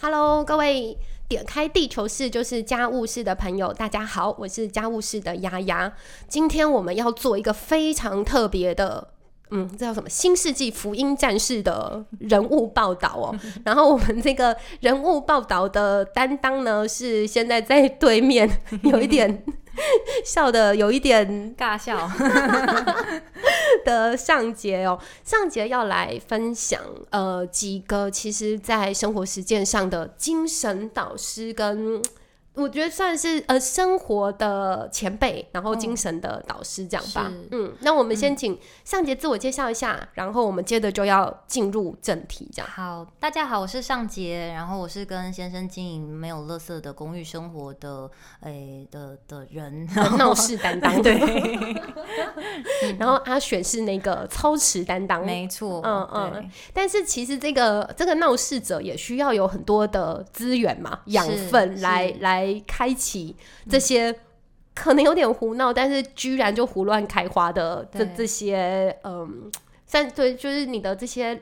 Hello，各位点开地球室就是家务室的朋友，大家好，我是家务室的丫丫。今天我们要做一个非常特别的，嗯，这叫什么？新世纪福音战士的人物报道哦。然后我们这个人物报道的担当呢，是现在在对面，有一点 笑的，有一点尬笑。的上节哦，上节要来分享呃几个其实在生活实践上的精神导师跟。我觉得算是呃生活的前辈，然后精神的导师这样吧。嗯，那我们先请尚杰自我介绍一下，然后我们接着就要进入正题这样。好，大家好，我是尚杰，然后我是跟先生经营没有垃圾的公寓生活的诶的的人，闹事担当 对。然后阿雪是那个操持担当，没错，嗯嗯。但是其实这个这个闹事者也需要有很多的资源嘛，养分来来。开启这些可能有点胡闹，但是居然就胡乱开花的这这些，嗯，算对，就是你的这些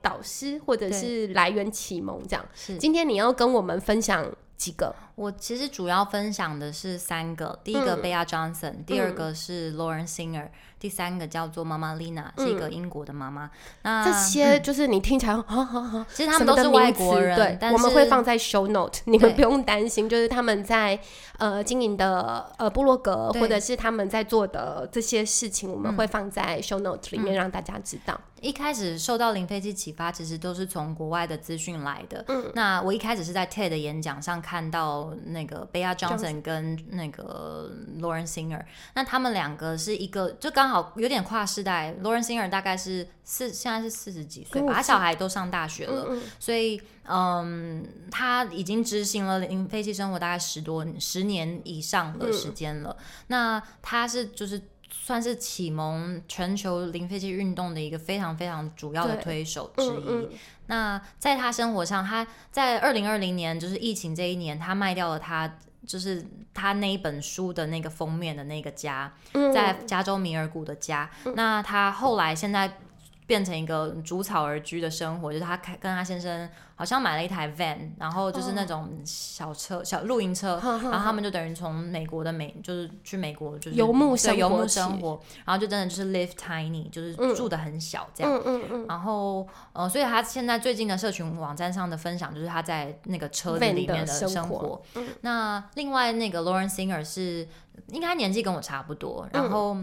导师或者是来源启蒙这样。是，今天你要跟我们分享几个？我其实主要分享的是三个，第一个贝亚 Johnson，第二个是 Lauren Singer。第三个叫做妈妈 Lina，是一个英国的妈妈。那这些就是你听起来，好好好，其实他们都是外国人，对，我们会放在 show note，你们不用担心。就是他们在呃经营的呃部落格，或者是他们在做的这些事情，我们会放在 show note 里面让大家知道。一开始受到零飞机启发，其实都是从国外的资讯来的。嗯，那我一开始是在 TED 演讲上看到那个 Bea Johnson 跟那个 Lauren Singer，那他们两个是一个就刚。好有点跨世代，Lauren Singer 大概是四，现在是四十几岁，吧，他小孩都上大学了，所以嗯，他已经执行了零废弃生活大概十多十年以上的时间了。那他是就是算是启蒙全球零废弃运动的一个非常非常主要的推手之一。那在他生活上，他在二零二零年就是疫情这一年，他卖掉了他。就是他那一本书的那个封面的那个家，在加州米尔谷的家。那他后来现在变成一个逐草而居的生活，就是他开跟他先生。好像买了一台 van，然后就是那种小车、小露营车，然后他们就等于从美国的美，就是去美国就是游牧生活，游牧生活，然后就真的就是 live tiny，就是住的很小这样。嗯嗯嗯。然后呃，所以他现在最近的社群网站上的分享就是他在那个车子里面的生活。那另外那个 Lauren Singer 是应该年纪跟我差不多，然后。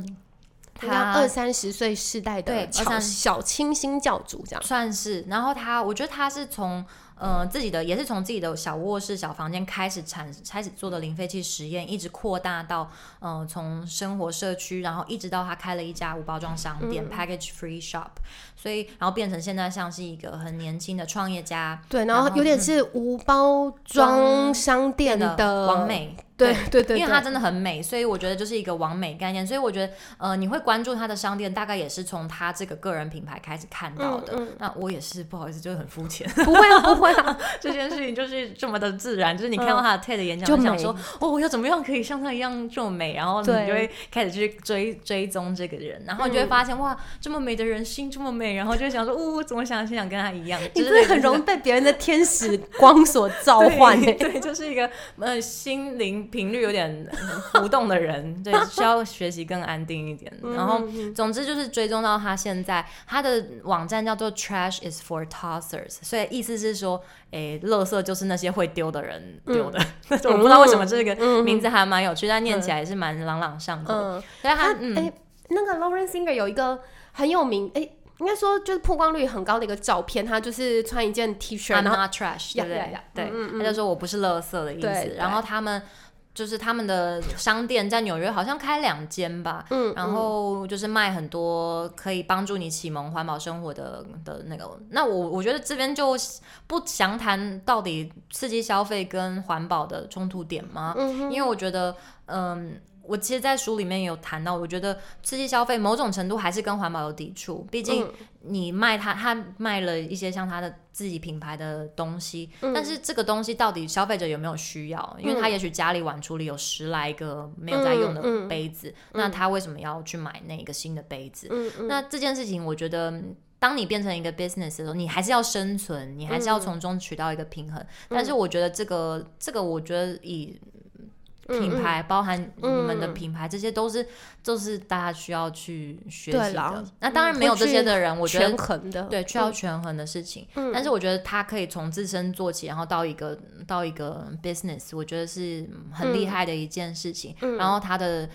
他二三十岁世代的小小清新教主这样算是，然后他我觉得他是从呃自己的也是从自己的小卧室小房间开始产开始做的零废弃实验，一直扩大到呃从生活社区，然后一直到他开了一家无包装商店 Package Free Shop，所以然后变成现在像是一个很年轻的创业家，对，然后有点是无包装商店的完美。对对对，因为它真的很美，所以我觉得就是一个完美概念。所以我觉得，呃，你会关注他的商店，大概也是从他这个个人品牌开始看到的。那我也是不好意思，就是很肤浅。不会啊，不会啊，这件事情就是这么的自然。就是你看到他的 TED 演讲，就想说，哦，我要怎么样可以像他一样这么美？然后你就会开始去追追踪这个人，然后你就会发现，哇，这么美的人心这么美，然后就想说，哦，怎么想想跟他一样？你真的很容易被别人的天使光所召 唤。对，就是一个呃心灵频率有点。浮动的人，对，需要学习更安定一点。然后，总之就是追踪到他现在，他的网站叫做 Trash is for tossers，所以意思是说，诶，垃圾就是那些会丢的人丢的。我不知道为什么这个名字还蛮有趣，但念起来也是蛮朗朗上口。所以他，哎，那个 Lauren Singer 有一个很有名，哎，应该说就是曝光率很高的一个照片，他就是穿一件 T 恤，I'm not trash，对不对？对，他就说我不是垃圾的意思。然后他们。就是他们的商店在纽约好像开两间吧，嗯，然后就是卖很多可以帮助你启蒙环保生活的的那个。那我我觉得这边就不详谈到底刺激消费跟环保的冲突点吗？嗯，因为我觉得，嗯。我其实，在书里面有谈到，我觉得刺激消费某种程度还是跟环保有抵触。毕竟你卖他，他卖了一些像他的自己品牌的东西，但是这个东西到底消费者有没有需要？因为他也许家里碗橱里有十来个没有在用的杯子，那他为什么要去买那个新的杯子？那这件事情，我觉得。当你变成一个 business 的时候，你还是要生存，你还是要从中取到一个平衡。但是我觉得这个这个，我觉得以品牌包含你们的品牌，这些都是都是大家需要去学习的。那当然没有这些的人，我觉得权衡的对需要权衡的事情。但是我觉得他可以从自身做起，然后到一个到一个 business，我觉得是很厉害的一件事情。然后他的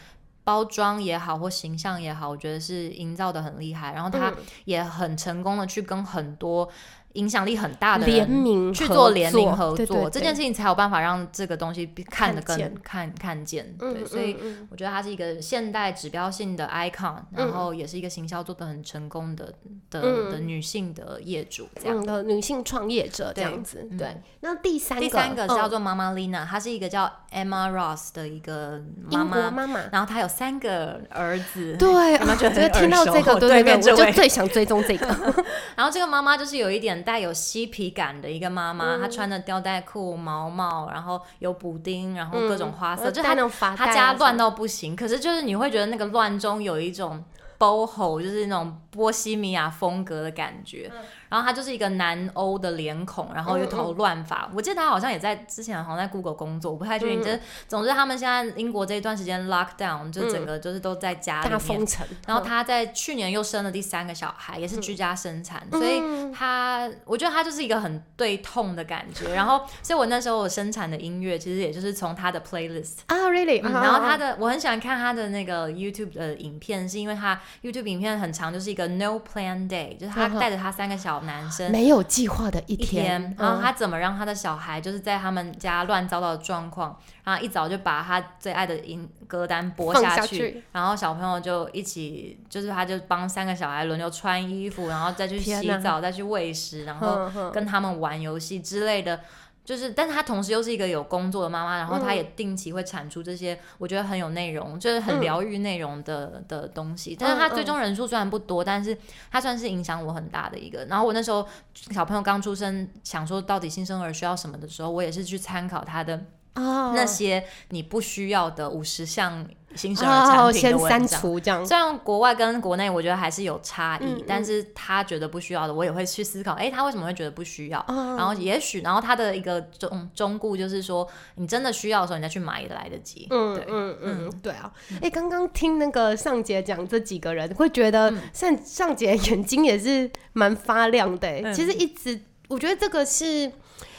包装也好或形象也好，我觉得是营造的很厉害。然后他也很成功的去跟很多。影响力很大的联名去做联名合作，这件事情才有办法让这个东西看得更看看见。对，所以我觉得它是一个现代指标性的 icon，然后也是一个行销做的很成功的的的女性的业主，这样的女性创业者这样子。对，那第三个第三个叫做妈妈 Lina，她是一个叫 Emma Ross 的一个英国妈妈，然后她有三个儿子。对，有没有觉得听到这个对对对我就最想追踪这个。然后这个妈妈就是有一点。带有嬉皮感的一个妈妈，她穿的吊带裤、毛毛，然后有补丁，然后各种花色，就她她家乱到不行。可是就是你会觉得那个乱中有一种 boho，就是那种波西米亚风格的感觉。然后他就是一个南欧的脸孔，然后一头乱发。我记得他好像也在之前好像在 Google 工作，我不太确定。就是总之他们现在英国这一段时间 lock down，就整个就是都在家里封城。然后他在去年又生了第三个小孩，也是居家生产，所以他我觉得他就是一个很对痛的感觉。然后，所以我那时候我生产的音乐其实也就是从他的 playlist 啊，really。然后他的我很喜欢看他的那个 YouTube 的影片，是因为他 YouTube 影片很长，就是一个 No Plan Day，就是他带着他三个小。男生没有计划的一天，然后他怎么让他的小孩就是在他们家乱糟糟的状况，然后一早就把他最爱的音歌单播下去，然后小朋友就一起，就是他就帮三个小孩轮流穿衣服，然后再去洗澡，再去喂食，然后跟他们玩游戏之类的。就是，但是她同时又是一个有工作的妈妈，然后她也定期会产出这些我觉得很有内容，就是很疗愈内容的的东西。但是她最终人数虽然不多，但是她算是影响我很大的一个。然后我那时候小朋友刚出生，想说到底新生儿需要什么的时候，我也是去参考她的那些你不需要的五十项。新生儿产品的文章，虽然国外跟国内我觉得还是有差异，但是他觉得不需要的，我也会去思考，哎，他为什么会觉得不需要？然后也许，然后他的一个中中固就是说，你真的需要的时候，你再去买也来得及。嗯，对，嗯嗯，对啊。哎，刚刚听那个尚杰讲这几个人，会觉得尚尚杰眼睛也是蛮发亮的。其实一直我觉得这个是，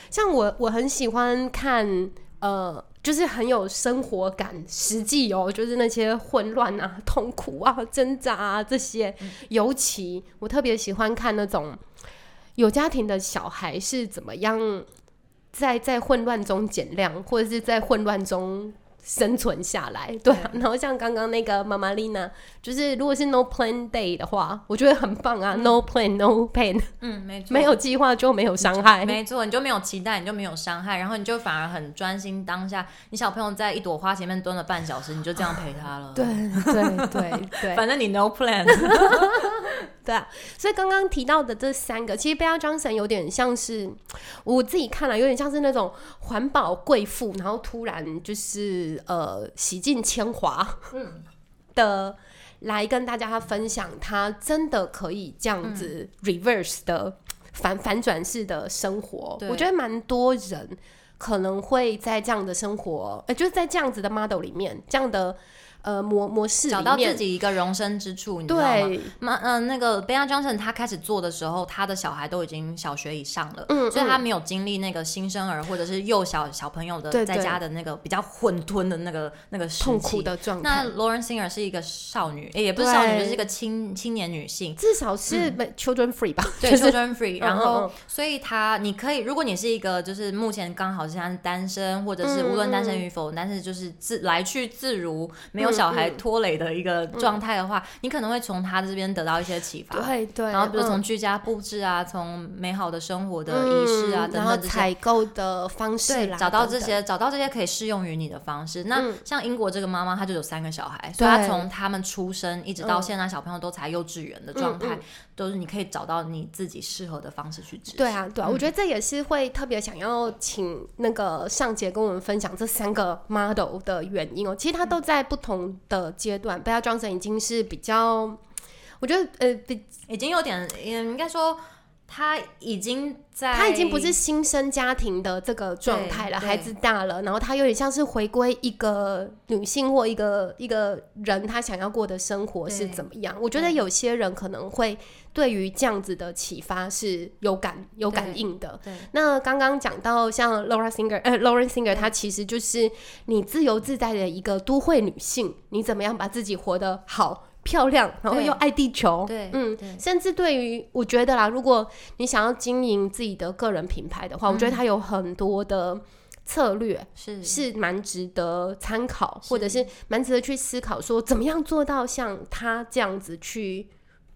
像我我很喜欢看呃。就是很有生活感，实际哦，就是那些混乱啊、痛苦啊、挣扎啊这些，尤其我特别喜欢看那种有家庭的小孩是怎么样在在混乱中减量，或者是在混乱中。生存下来，对。然后像刚刚那个妈妈丽娜，就是如果是 no plan day 的话，我觉得很棒啊。no plan no pain，嗯，没错，没有计划就没有伤害，没错，你就没有期待，你就没有伤害，然后你就反而很专心当下。你小朋友在一朵花前面蹲了半小时，你就这样陪他了。对对对对，反正你 no plan。对啊，所以刚刚提到的这三个，其实贝尔张神有点像是我自己看了，有点像是那种环保贵妇，然后突然就是呃洗尽铅华，嗯 的来跟大家分享，他真的可以这样子 reverse 的反反转式的生活。我觉得蛮多人可能会在这样的生活，呃，就是在这样子的 model 里面，这样的。呃，模模式找到自己一个容身之处，你知道吗？妈，嗯，那个贝亚· o n 他开始做的时候，他的小孩都已经小学以上了，嗯，所以他没有经历那个新生儿或者是幼小小朋友的在家的那个比较混吞的那个那个痛苦的状态。那 Lauren Singer 是一个少女，也不是少女，就是一个青青年女性，至少是 children free 吧？对，children free。然后，所以他你可以，如果你是一个就是目前刚好像是单身，或者是无论单身与否，但是就是自来去自如，没有。小孩拖累的一个状态的话，你可能会从他这边得到一些启发。对对，然后比如从居家布置啊，从美好的生活的仪式啊等等这些采购的方式，找到这些，找到这些可以适用于你的方式。那像英国这个妈妈，她就有三个小孩，所以她从他们出生一直到现在，小朋友都才幼稚园的状态，都是你可以找到你自己适合的方式去执行。对啊，对啊，我觉得这也是会特别想要请那个上杰跟我们分享这三个 model 的原因哦。其实他都在不同。的阶段，不要装成已经是比较，我觉得呃，比已经有点，应该说他已经在，他已经不是新生家庭的这个状态了，孩子大了，然后他有点像是回归一个女性或一个一个人，他想要过的生活是怎么样？我觉得有些人可能会对于这样子的启发是有感有感应的。对那刚刚讲到像 Laura Singer，呃，Lauren Singer，她其实就是你自由自在的一个都会女性，你怎么样把自己活得好？漂亮，然后又爱地球，对嗯，甚至对于我觉得啦，如果你想要经营自己的个人品牌的话，我觉得它有很多的策略是。是蛮值得参考，或者是蛮值得去思考，说怎么样做到像他这样子去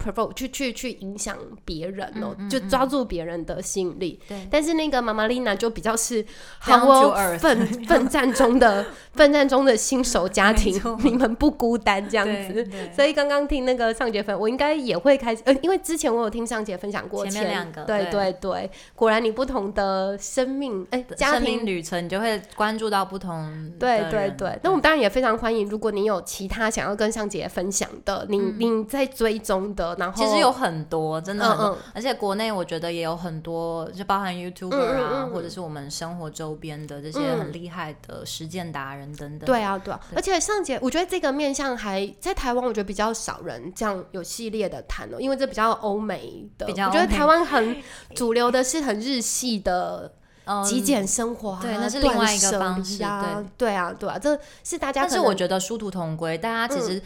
provoke 去去去影响别人哦、就抓住别人的吸引力。对。但是那个妈妈丽娜就比较是好哦奋奋战中的 奋战中的新手家庭，你们不孤单这样子。所以刚刚听那个上节分，我应该也会开始，呃，因为之前我有听上节分享过前面两个对对。对对，果然你不同的生命，哎、家庭旅程，你就会关注到不同对对对，那我们当然也非常欢迎，如果你有其他想要跟上姐分享的，你、你在追踪的，然后嗯其实有很多，真的很多，嗯嗯而且国内我觉得也有很多，就包含 YouTuber 嗯啊，或者是我们生活周边的这些嗯很厉害的实践达人等等。对啊对啊，而且上节我觉得这个面向还在台湾，我觉得比较少人这样有系列的谈哦，因为这比较欧美的，比较我觉得台湾很主流的是很日系的。嗯极简生活啊，对那是另外一个方式离啊，对啊，对啊，这是大家是。我觉得殊途同归，大家其嗯实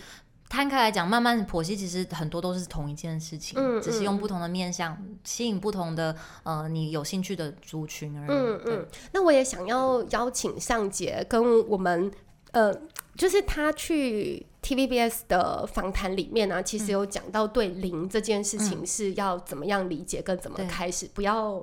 摊开来讲，慢慢剖析，其实很多都是同一件事情，嗯只是用不同的面向吸引不同的呃你有兴趣的族群而已。嗯嗯，那我也想要邀请上节跟我们，呃，就是他去 TVBS 的访谈里面呢、其实有讲到对零这件事情是要怎么样理解跟怎么对开始，不要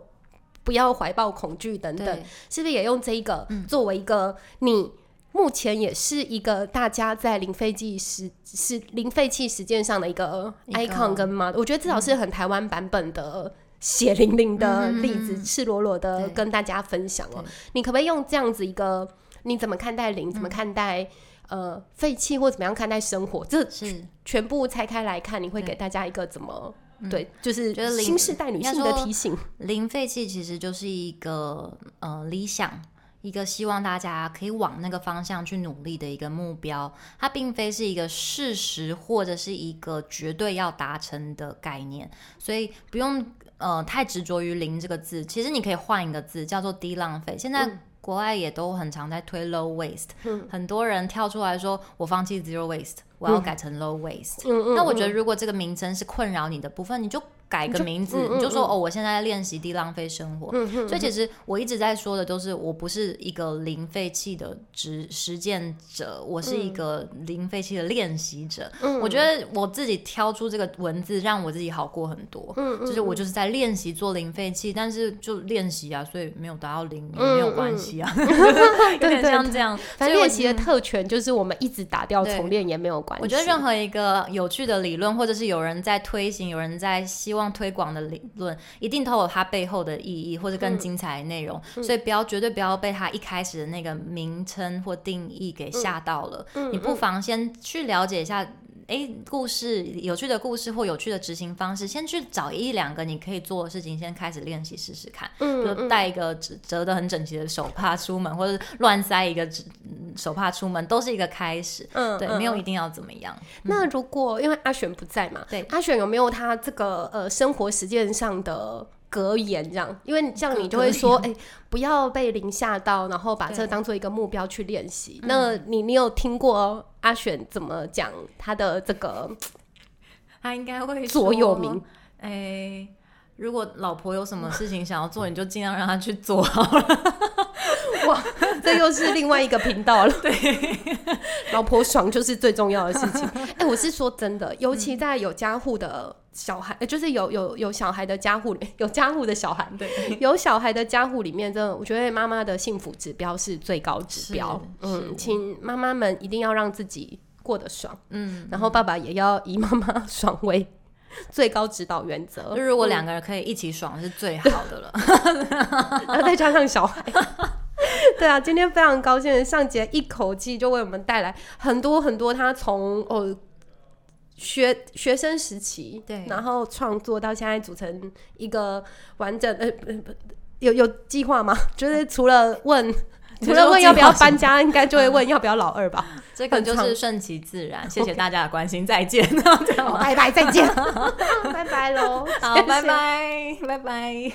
不要怀抱恐惧等等，是不是也用这一个作为一个你？目前也是一个大家在零废弃实是零废弃实践上的一个 icon 跟 model，我觉得至少是很台湾版本的血淋淋的例子，赤裸裸的跟大家分享哦。对。你可不可以用这样子一个你怎么看待零，怎么看待呃废弃，或怎么样看待生活，这是。全部拆开来看，你会给大家一个怎么？对，就是觉得零新时代女性的提醒。零废弃其实就是一个呃理想，一个希望大家可以往那个方向去努力的一个目标。它并非是一个事实或者是一个绝对要达成的概念，所以不用呃太执着于零这个字。其实你可以换一个字，叫做低浪费。现在。国外也都很常在推 low waste，、很多人跳出来说：“我放弃 zero waste，我要改成 low waste。那我觉得，如果这个名称是困扰你的部分，你就改个名字，嗯嗯你就说哦，我现在在练习低浪费生活。所以其实我一直在说的都是，我不是一个零废弃的实实践者，我是一个零废弃的练习者。我觉得我自己挑出这个文字，让我自己好过很多。就是我就是在练习做零废弃，但是就练习啊，所以没有达到零也没有关系啊，有点像这样。反正所以我练习的特权就是我们一直打掉重练也没有关系。我觉得任何一个有趣的理论，或者是有人在推行、有人在希望推广的理论，一定都有它背后的意义或者更精彩的内容。所以不要绝对不要被它一开始的那个名称或定义给吓到了。你不妨先去了解一下。诶，故事有趣的故事或有趣的执行方式，先去找一两个你可以做的事情，先开始练习试试看。嗯比如带一个折折的很整齐的手帕出门，或者乱塞一个纸嗯手帕出门，都是一个开始。对，嗯对没有一定要怎么样。那如果因为阿选不在嘛，对阿选有没有他这个呃生活实践上的格言这样？因为这样你就会说，哎、不要被零吓到，然后把这当做一个目标去练习。那你你有听过阿选怎么讲他的这个他应该会座右说铭？哎、如果老婆有什么事情想要做，你就尽量让她去做好了。哇，这又是另外一个频道了。对，老婆爽就是最重要的事情。哎、我是说真的，尤其在有家户的小孩，呃就是有有有小孩的家户里，有家户的小孩，对，有小孩的家户里面，真的，我觉得妈妈的幸福指标是最高指标。嗯，请妈妈们一定要让自己过得爽，嗯，然后爸爸也要以妈妈爽为最高指导原则就。如果两个人可以一起爽，是最好的了。然后再加上小孩。对啊，今天非常高兴，上杰一口气就为我们带来很多很多他从哦学学生时期，对然后创作到现在组成一个完整呃有有计划吗？就是除了问 除了问要不要搬家，应该就会问要不要老二吧。这个就是顺其自然。谢谢大家的关心，再见。拜拜，再见，拜拜喽，好，拜拜，拜拜。